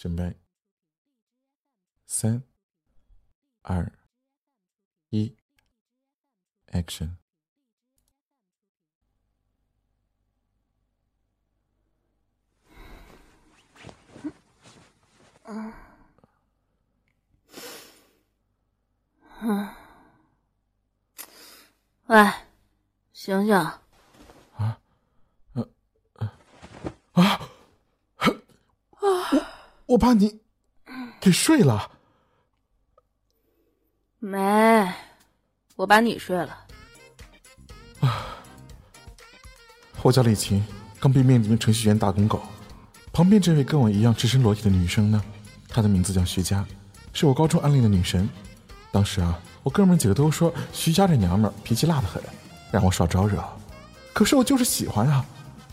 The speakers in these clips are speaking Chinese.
准备，三、二、一，Action！嗯，嗯，喂，醒醒！啊，啊，啊！我把你给睡了，没，我把你睡了。啊，我叫李晴，刚被命令程序员打工狗。旁边这位跟我一样赤身裸体的女生呢，她的名字叫徐佳，是我高中暗恋的女神。当时啊，我哥们几个都说徐佳这娘们脾气辣的很，让我少招惹。可是我就是喜欢啊，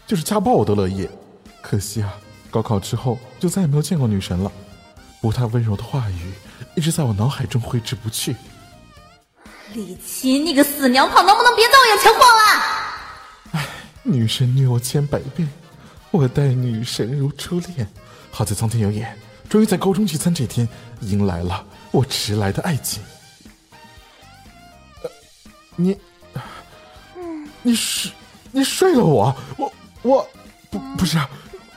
就是家暴我都乐意。可惜啊。高考之后就再也没有见过女神了，不过她温柔的话语一直在我脑海中挥之不去。李琦，你个死娘炮，能不能别在我眼前晃了？唉，女神虐我千百遍，我待女神如初恋。好在苍天有眼，终于在高中聚餐这天迎来了我迟来的爱情。你，你睡，你睡了我，我我不不是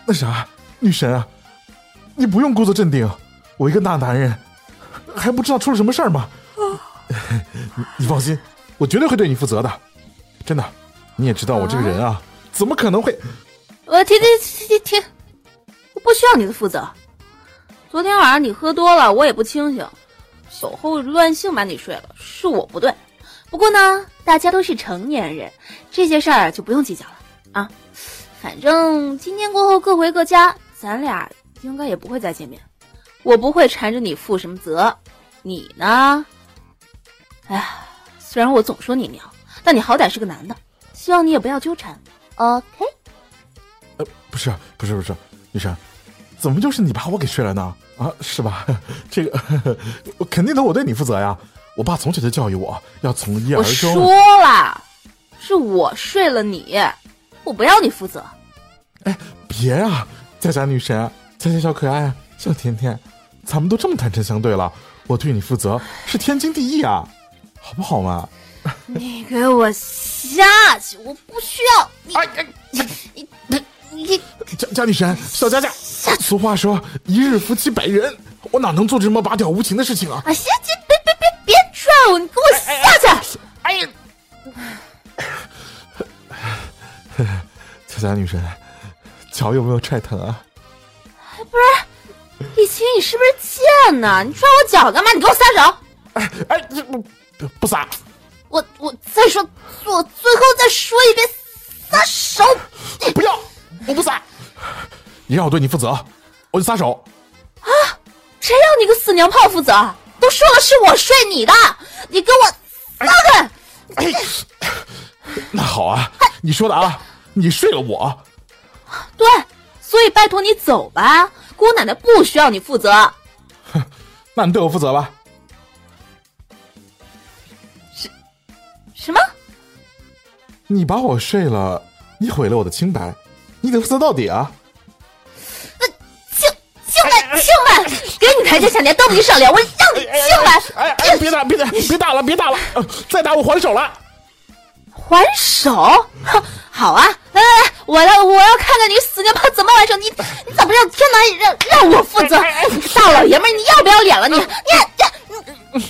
那啥。女神啊，你不用故作镇定，我一个大男人，还不知道出了什么事儿吗？你放心，我绝对会对你负责的，真的。你也知道我这个人啊，怎么可能会？我停停停停停，我不需要你的负责。昨天晚上你喝多了，我也不清醒，酒后乱性把你睡了，是我不对。不过呢，大家都是成年人，这些事儿就不用计较了啊。反正今天过后各回各家。咱俩应该也不会再见面，我不会缠着你负什么责，你呢？哎呀，虽然我总说你娘，但你好歹是个男的，希望你也不要纠缠，OK？呃，不是，不是，不是，女神，怎么就是你把我给睡了呢？啊，是吧？这个肯定得我对你负责呀！我爸从小就教育我要从一而终。我说了，是我睡了你，我不要你负责。哎，别啊！佳佳女神，佳佳小可爱，小甜甜，咱们都这么坦诚相对了，我对你负责是天经地义啊，好不好嘛？你 给我下去，我不需要你。你你你你，佳佳女神，小佳佳，俗话说一日夫妻百日恩，我哪能做这么拔屌无情的事情啊？啊，行行，别别别别拽我，你给我下去！哎呀，佳佳女神。脚有没有踹疼啊？不是，李青，你是不是贱呢？你踹我脚干嘛？你给我撒手！哎哎，这不不撒！我我再说，我最后再说一遍，撒手！不要，我不撒！你让我对你负责，我就撒手。啊！谁让你个死娘炮负责？都说了是我睡你的，你给我撒开！哎，那好啊，你说的啊，你睡了我。对，所以拜托你走吧，姑奶奶不需要你负责。哼，那你对我负责吧。什什么？你把我睡了，你毁了我的清白，你得负责到底啊！那清清白清白，给你台阶下，你还瞪你上脸，我让你清白！哎哎，别打别打别打了别打了，再打我还手了。还手？哼，好啊！来来来，我来，我要看看你死娘炮怎么还手！你你怎么让天南让让我负责？大老爷们，你要不要脸了？你你你！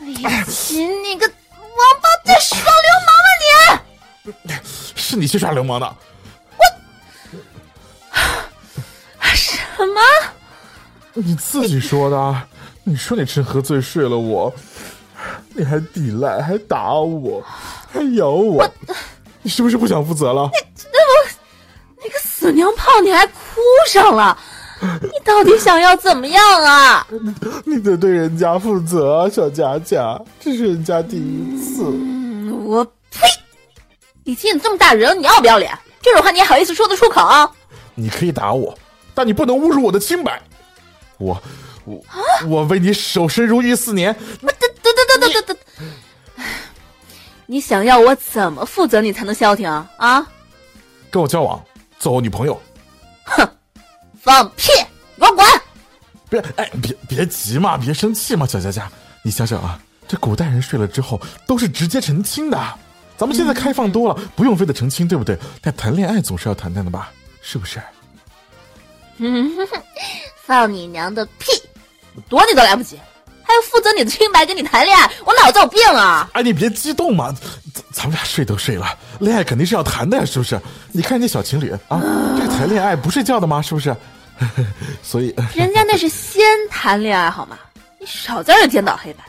哎呀，亲，你个王八蛋，耍流氓啊你！是你去耍流氓的！我什么？你自己说的。你说你趁喝醉睡了我，你还抵赖，还打我，还咬我，你是不是不想负责了？那我，那个死娘炮，你还哭上了？你到底想要怎么样啊？你得对人家负责，小佳佳，这是人家第一次。嗯我呸！李青，你这么大人，你要不要脸？这种话你好意思说得出口？你可以打我，但你不能侮辱我的清白。我。我我为你守身如玉四年，等等等等等等等，你想要我怎么负责你才能消停啊？跟我交往，做我女朋友。哼，放屁！给我滚！别，哎，别别急嘛，别生气嘛，小佳佳，你想想啊，这古代人睡了之后都是直接成亲的，咱们现在开放多了，不用非得成亲，对不对？但谈恋爱总是要谈谈的吧，是不是？嗯，放你娘的屁！我躲你都来不及，还要负责你的清白，跟你谈恋爱，我脑子有病啊！哎，你别激动嘛，咱咱们俩睡都睡了，恋爱肯定是要谈的呀，是不是？你看人家小情侣啊，这谈恋爱不睡觉的吗？是不是？所以，人家那是先谈恋爱好吗？你少在这颠倒黑白。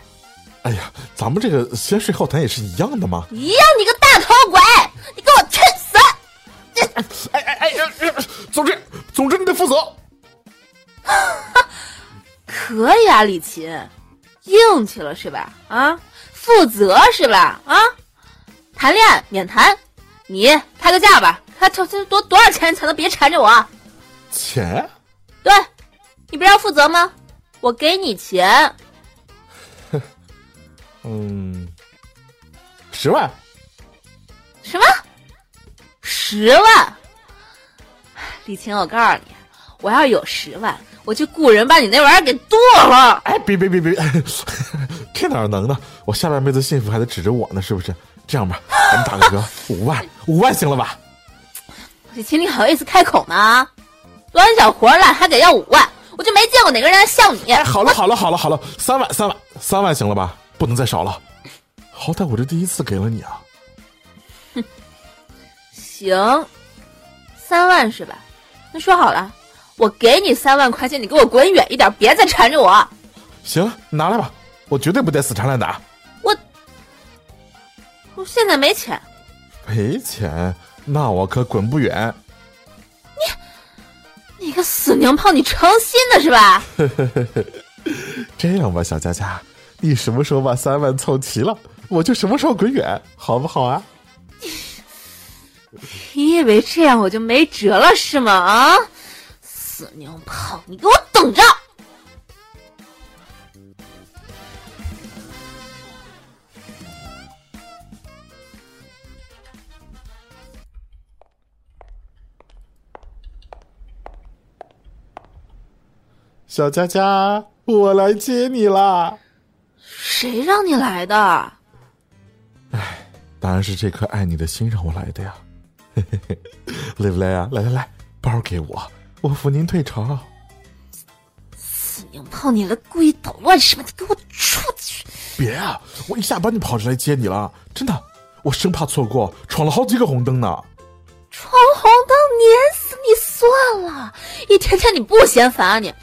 哎呀，咱们这个先睡后谈也是一样的吗。一样，你个大头鬼，你给我去死！哎哎哎哎，总之总之你得负责。可以啊，李琴，硬气了是吧？啊，负责是吧？啊，谈恋爱免谈，你开个价吧，开多多多少钱才能别缠着我？钱？对，你不是要负责吗？我给你钱。嗯，十万。什么？十万？李琴，我告诉你，我要有十万，我就雇人把你那玩意儿给剁了。哎，别别别别，这哪能呢？我下半辈子幸福还得指着我呢，是不是？这样吧，咱们打个折，五万，五万行了吧？李晴，你好意思开口吗？短小活了还得要五万，我就没见过哪个人像你。哎，好了好了好了好了，三万三万三万行了吧？不能再少了，好歹我这第一次给了你啊。哼，行，三万是吧？那说好了，我给你三万块钱，你给我滚远一点，别再缠着我。行，拿来吧，我绝对不带死缠烂打。我，我现在没钱。没钱？那我可滚不远。你，你个死娘炮，你成心的是吧？这样吧，小佳佳。你什么时候把三万凑齐了，我就什么时候滚远，好不好啊？你以为这样我就没辙了是吗？啊，死娘炮，你给我等着！小佳佳，我来接你啦！谁让你来的？哎，当然是这颗爱你的心让我来的呀！累不累啊？来来来，包给我，我扶您退朝。死娘炮，你来故意捣乱什么？你给我出去！别啊！我一下班就跑着来接你了，真的，我生怕错过，闯了好几个红灯呢。闯红灯，碾死你算了！一天天你不嫌烦啊你？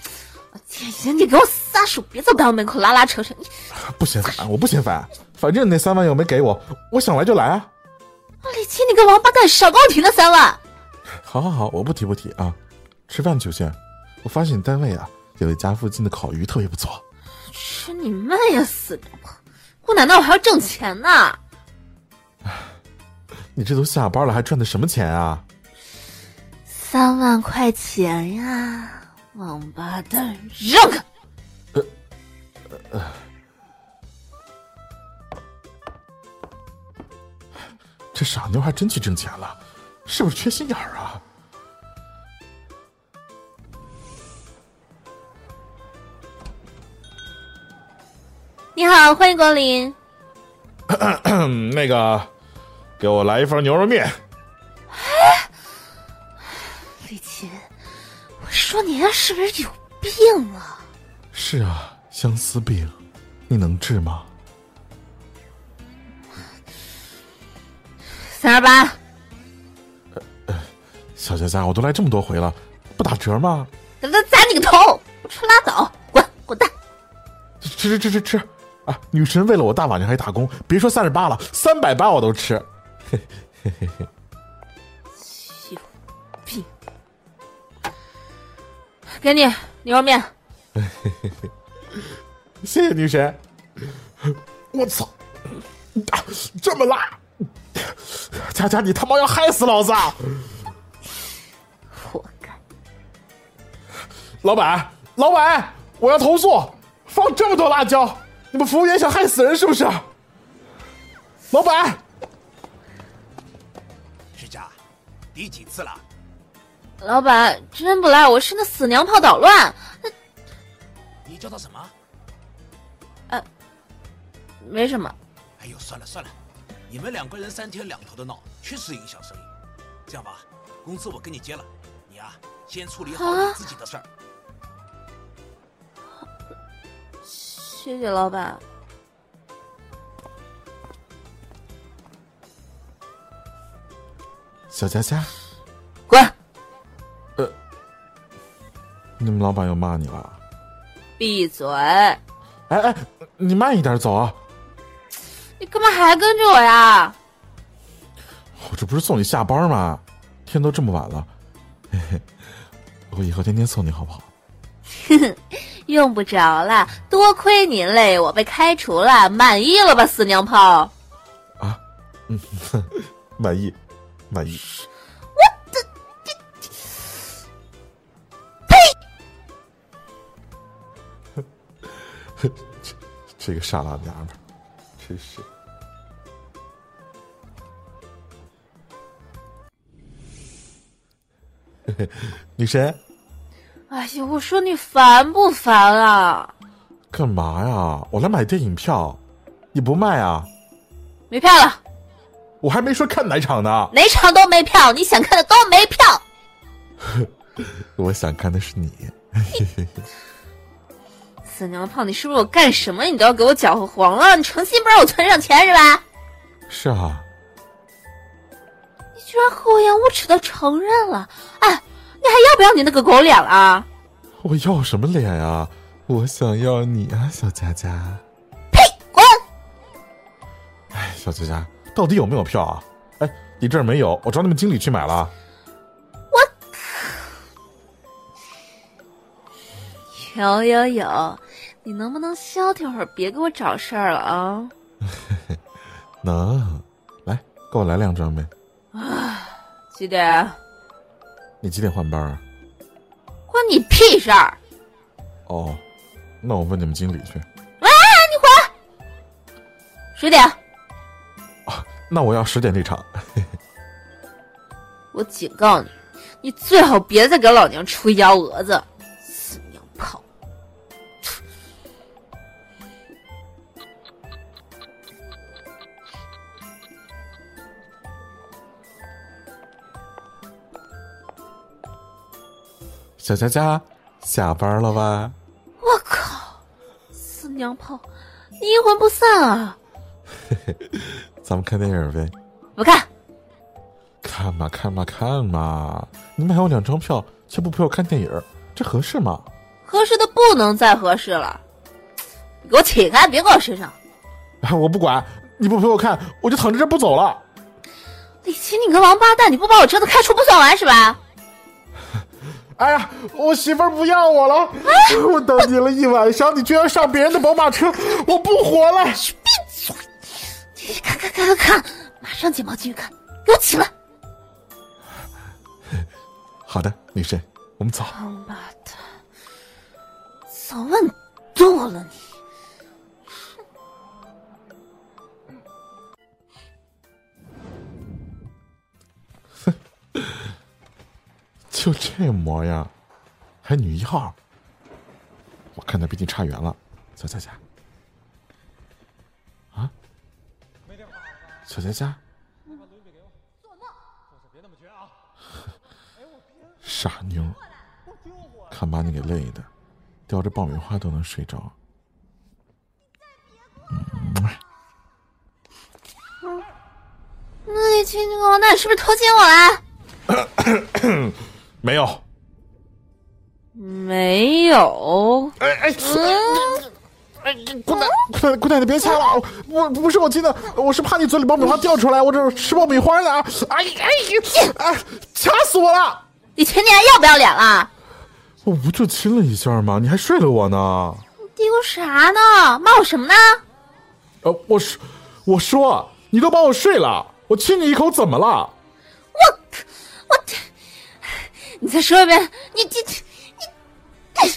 天爷，你给我撒手，别在单位门口拉拉扯扯！你不嫌烦，我不嫌烦，反正那三万又没给我，我想来就来啊！李奇，你个王八蛋，少跟我提那三万！好好好，我不提不提啊！吃饭去先。我发现你单位啊，有一家附近的烤鱼特别不错。吃你妹呀，死老婆！我难道我还要挣钱呢？你这都下班了，还赚的什么钱啊？三万块钱呀！王八蛋，让开！呃呃，这傻妞还真去挣钱了，是不是缺心眼儿啊？你好，欢迎光临。那个，给我来一份牛肉面。李琴，我说你呀，是不是有病啊？是啊，相思病，你能治吗？三二八。呃，小佳佳，我都来这么多回了，不打折吗？咱咱砸你个头！不吃拉倒，滚滚蛋！吃吃吃吃吃！啊，女神为了我大晚上还打工，别说三十八了，三百八我都吃。嘿嘿嘿嘿。给你牛肉面，谢谢女神。我操，这么辣！佳佳，你他妈要害死老子！活该！老板，老板，我要投诉！放这么多辣椒，你们服务员想害死人是不是？老板，是这，第几次了？老板真不赖，我是那死娘炮捣乱。你叫他什么？呃，没什么。哎呦，算了算了，你们两个人三天两头的闹，确实影响生意。这样吧，工资我给你结了，你啊，先处理好你自己的事儿。谢谢老板。小佳佳，滚！呃，你们老板又骂你了？闭嘴！哎哎，你慢一点走啊！你干嘛还跟着我呀？我这不是送你下班吗？天都这么晚了，嘿嘿，我以后天天送你好不好？用不着了，多亏您嘞，我被开除了，满意了吧，死娘炮？啊，嗯，满意。满意。我的这，呸！这 这个傻老娘们，真是。女神。哎呀，我说你烦不烦啊？干嘛呀？我来买电影票，你不卖啊？没票了。我还没说看哪场呢，哪场都没票，你想看的都没票。我想看的是你，死娘炮！你是不是我干什么你都要给我搅和黄了？你诚心不让我存上钱是吧？是啊。你居然厚颜无耻的承认了！哎，你还要不要你那个狗脸了？我要什么脸呀？我想要你啊，小佳佳。呸！滚！哎，小佳佳。到底有没有票啊？哎，你这儿没有，我找你们经理去买了。我有有有，你能不能消停会儿，别给我找事儿了啊？能，来，给我来两张呗。啊，几点？你几点换班啊？关你屁事儿！哦，那我问你们经理去。喂，你回来。十点。那我要十点离场。我警告你，你最好别再给老娘出幺蛾子，小佳佳，下班了吧？我靠，死娘炮，你阴魂不散啊！嘿嘿。咱们看电影呗，不看。看嘛看嘛看嘛！你们还有两张票，却不陪我看电影，这合适吗？合适的不能再合适了，你给我起开，别搁我身上！我不管，你不陪我看，我就躺在这不走了。李奇，你个王八蛋，你不把我车子开出不算完是吧？哎呀，我媳妇儿不要我了，我等你了一晚上，你居然上别人的宝马车，我不活了！闭嘴看看看看看，马上剪毛进去看，给我起来！好的，女神，我们走。王八蛋，早问多了你。就这模样，还女一号？我看他毕竟差远了，走走走。小佳佳，傻妞，看把你给累的，叼着爆米花都能睡着。嗯，那你亲亲我，那你是不是偷亲我了？没有，没有。哎哎，嗯。哎，姑奶奶，姑奶奶别掐了！我不是我亲的，我是怕你嘴里爆米花掉出来，我这吃爆米花呢！哎哎哎！掐死我了！你前年要不要脸了？我不就亲了一下吗？你还睡了我呢？你嘀咕啥呢？骂我什么呢？呃，我说，我说，你都把我睡了，我亲你一口怎么了？我我，你再说一遍！你你你！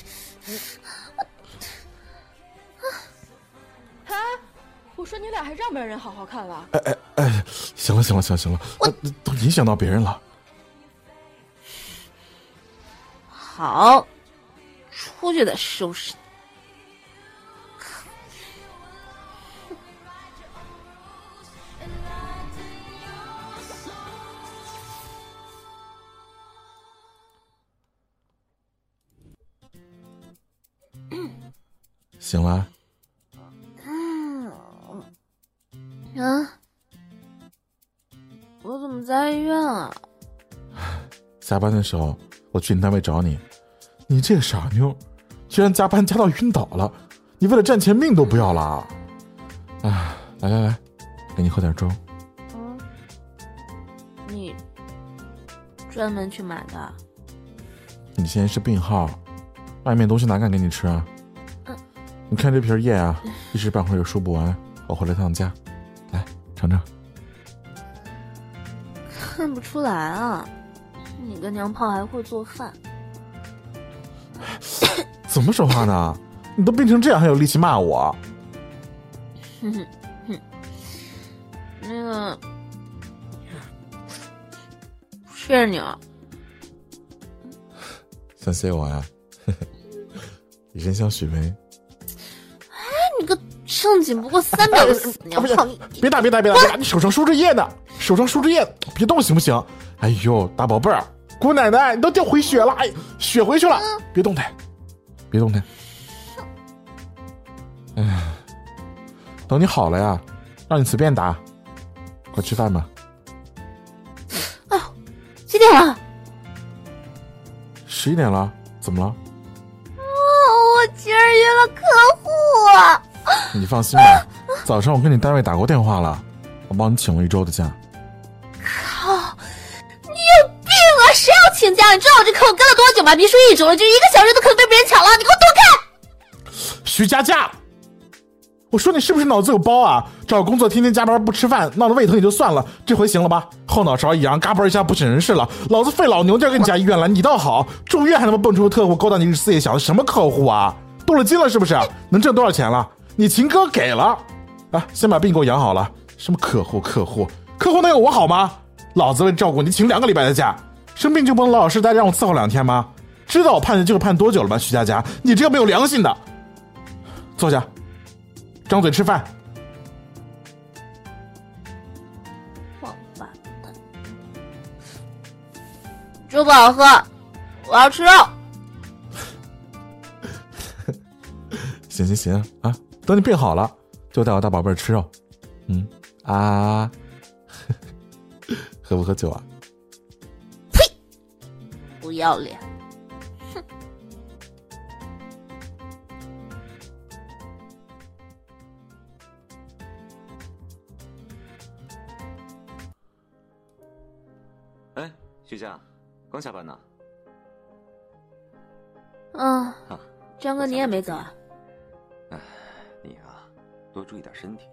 我说你俩还让不让人好好看了？哎哎哎，行了行了行了行了，我都影响到别人了。好，出去再收拾你。醒了？嗯，啊，我怎么在医院啊？下班的时候我去你单位找你，你这个傻妞，居然加班加到晕倒了！你为了赚钱命都不要了！啊，来来来，给你喝点粥。嗯，你专门去买的？你现在是病号，外面东西哪敢给你吃啊？嗯，你看这瓶液啊，一时半会儿也输不完，我回了趟家，来尝尝。看不出来啊，你跟娘炮还会做饭。怎么说话呢？你都病成这样，还有力气骂我？哼哼哼，那个谢谢你啊。想谢我呀？以身相许呗。哎，你个正经不过三秒就死！你别打别打别打！别打！你手上输着液呢，手上输着液，别动行不行？哎呦，大宝贝儿，姑奶奶，你都掉回血了，哎，血回去了，别动弹，别动弹。哎，等你好了呀，让你随便打，快吃饭吧。哎呦，几点了？十一点了，怎么了？你放心吧，早上我跟你单位打过电话了，我帮你请了一周的假。靠！你有病啊！谁要请假？你知道我这客户跟了多久吗？别说一周了，就一个小时都可能被别人抢了！你给我躲开！徐佳佳，我说你是不是脑子有包啊？找工作天天加班不吃饭，闹得胃疼也就算了，这回行了吧？后脑勺一扬，嘎嘣一下不省人事了。老子费老牛劲给你加医院了，你倒好，住院还他妈蹦出个特务勾搭你日思夜想的什么客户啊？动了金了是不是？能挣多少钱了？你秦哥给了，啊，先把病给我养好了。什么客户客户客户能有我好吗？老子为了照顾你，请两个礼拜的假，生病就不能老老实实待让我伺候两天吗？知道我判的这个判多久了吧？徐佳佳，你这个没有良心的！坐下，张嘴吃饭。王八蛋！粥不好喝，我要吃肉。行行行啊，等你病好了，就带我大宝贝儿吃肉。嗯啊，喝不喝酒啊？呸不要脸！哼哎，徐佳，刚下班呢。嗯，啊，张哥你也没走啊？多注意点身体，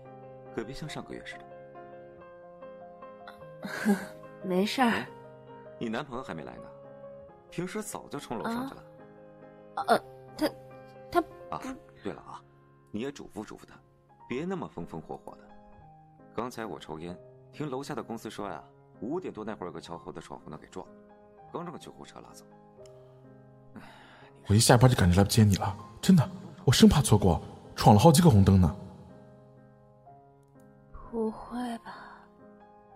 可别像上个月似的。没事儿。你男朋友还没来呢，平时早就冲楼上去了。呃，他他啊，对了啊，你也嘱咐嘱咐他，别那么风风火火的。刚才我抽烟，听楼下的公司说呀，五点多那会儿有个小伙子闯红灯给撞，刚让救护车拉走。我一下班就赶着来接你了，真的，我生怕错过，闯了好几个红灯呢。不会吧？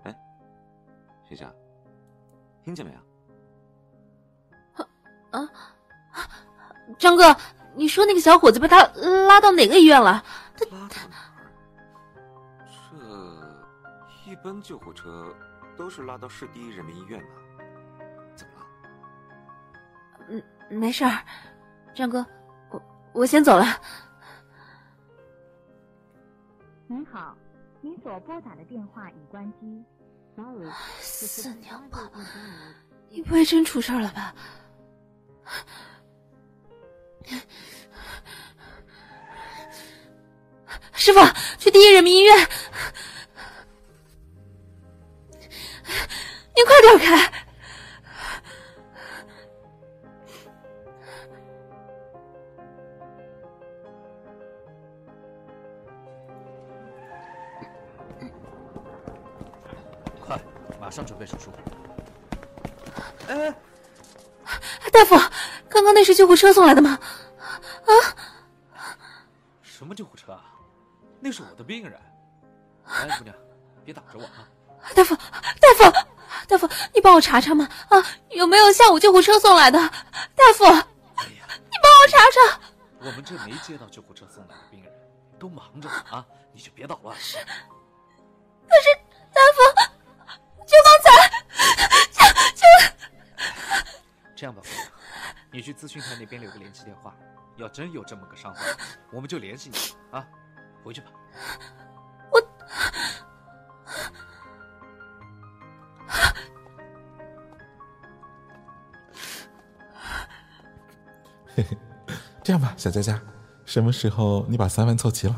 哎，徐佳，听见没有？啊，张哥，你说那个小伙子被他拉到哪个医院了？他拉到哪儿？这一般救护车都是拉到市第一人民医院的，怎么了？嗯，没事儿，张哥，我我先走了。您好，您所拨打的电话已关机。Sorry，四娘炮，你不会真出事了吧？师傅，去第一人民医院！你快点开！上准备手术。哎大夫，刚刚刚那是救护车送来的吗？啊？什么救护车啊？那是我的病人。哎，姑娘，别打着我啊！大夫，大夫，大夫，你帮我查查嘛？啊，有没有下午救护车送来的？大夫，哎呀，你帮我查查。我们这没接到救护车送来的病人，都忙着呢啊！你就别捣乱。是。可是，大夫，就刚才，就就。这样吧，你去咨询台那边留个联系电话，要真有这么个伤患，我们就联系你啊。回去吧。我。嘿嘿，这样吧，小佳佳，什么时候你把三万凑齐了，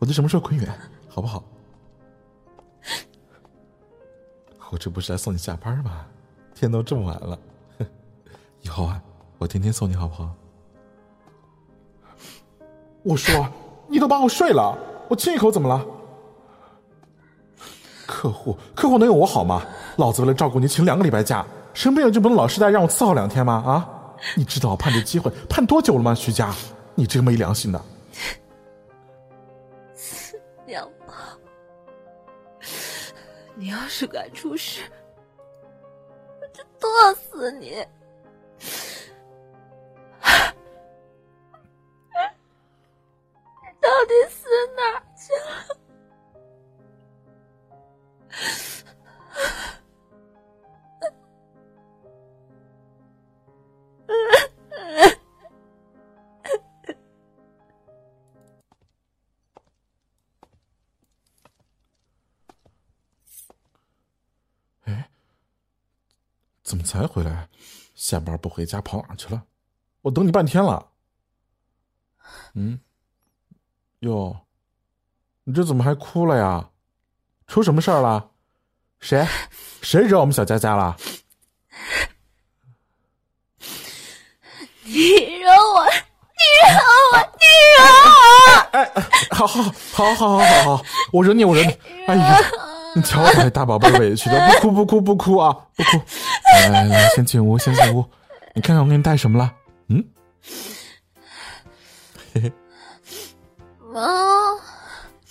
我就什么时候滚远，好不好？我这不是来送你下班吗？天都这么晚了，以后啊，我天天送你好不好？我说，你都把我睡了，我亲一口怎么了？客户，客户能有我好吗？老子为了照顾你，请两个礼拜假，生病了就不能老实待，让我伺候两天吗？啊？你知道我盼这机会盼多久了吗？徐佳，你这个没良心的！你要是敢出事，我就剁死你！到底怎么才回来？下班不回家跑哪去了？我等你半天了。嗯，哟，你这怎么还哭了呀？出什么事儿了？谁，谁惹我们小佳佳了？你惹我，你惹我，你惹我！哎，好好好好好好好好，我惹你，我惹你！哎呀。你瞧我这大宝贝委屈的，不哭不哭不哭啊，不哭。来来来，先进屋，先进屋。你看看我给你带什么了？嗯？嘿嘿。猫。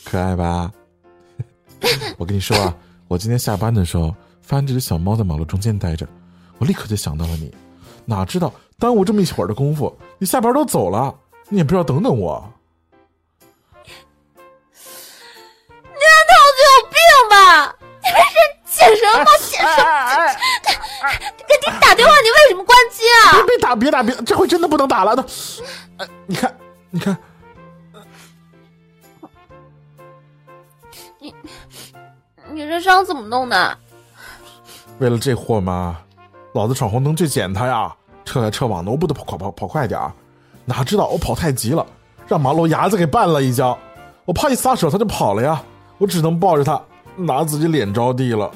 可爱吧？我跟你说啊，我今天下班的时候发现这只小猫在马路中间待着，我立刻就想到了你。哪知道耽误这么一会儿的功夫，你下班都走了，你也不知道等等我。事解什么解什么？给你打电话，你为什么关机啊？别打，别打，别！这回真的不能打了。都，哎，你看，你看，你你这伤怎么弄的？为了这货嘛，老子闯红灯去捡他呀！撤来撤往的，我不得跑跑跑跑快点儿？哪知道我跑太急了，让马路牙子给绊了一跤。我怕一撒手他就跑了呀，我只能抱着他，拿自己脸着地了，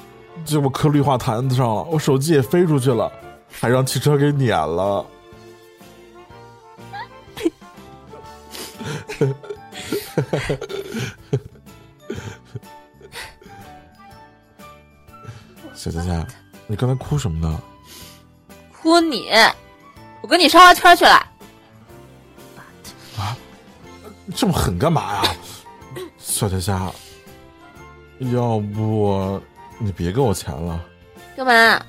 结果磕绿化坛子上了，我手机也飞出去了，还让汽车给碾了。小佳佳，你刚才哭什么呢？哭你！我跟你烧花圈去了。啊，这么狠干嘛呀，小佳佳？要不你别给我钱了？干嘛？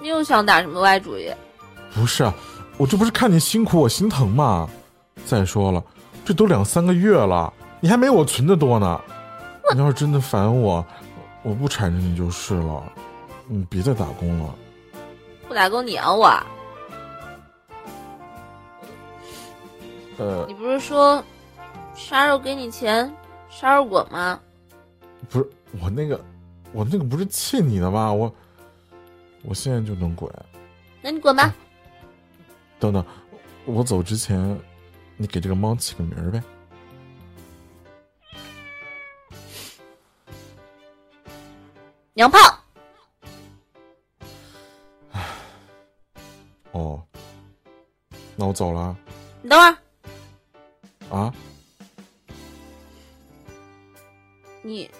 你又想打什么歪主意？不是，我这不是看你辛苦，我心疼吗？再说了，这都两三个月了，你还没我存的多呢。你要是真的烦我，我不缠着你就是了。你别再打工了。不打工你养我？呃，你不是说杀肉给你钱，杀肉滚吗？不是我那个，我那个不是气你的吗？我我现在就能滚。那你滚吧。等等，我走之前，你给这个猫起个名儿呗。娘炮。哦，那我走了。你等会儿。啊？你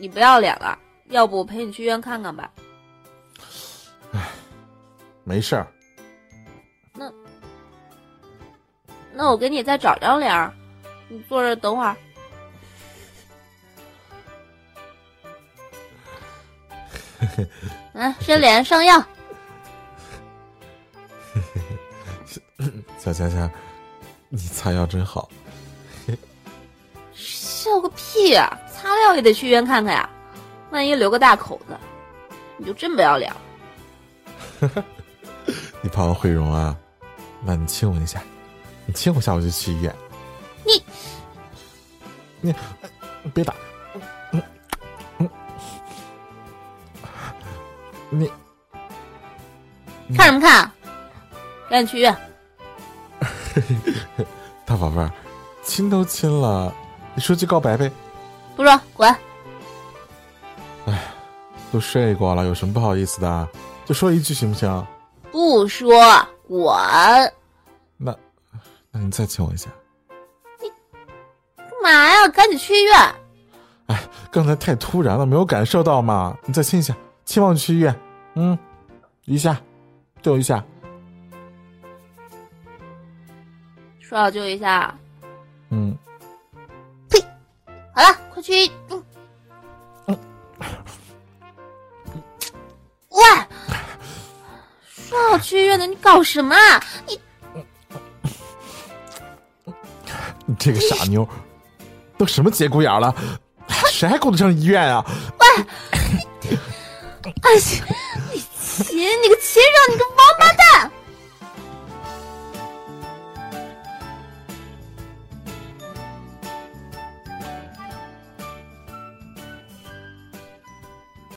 你不要脸了？要不我陪你去医院看看吧？唉，没事儿。那那我给你再找张脸儿，你坐着等会儿。来，伸脸上药。小佳佳，你擦药真好。笑个屁呀、擦药也得去医院看看呀，万一留个大口子，你就真不要脸了。你怕我毁容啊？那你亲我一下，你亲我一下我就去医院。你你你别打，嗯嗯，你看什么看？赶紧去医院。大宝贝儿，亲都亲了，你说句告白呗。不说，滚！哎都睡过了，有什么不好意思的？就说一句行不行？不说，滚！那那你再亲我一下。你干嘛呀？赶紧去医院！哎，刚才太突然了，没有感受到嘛。你再亲一下，亲完我就去医院。嗯，一下，就一下。说好就一下。嗯，快去医。嗯。喂，说好去医院的，你搞什么啊？你你这个傻妞，都什么节骨眼了，谁还顾得上医院啊？喂哎，你亲，你个禽兽，你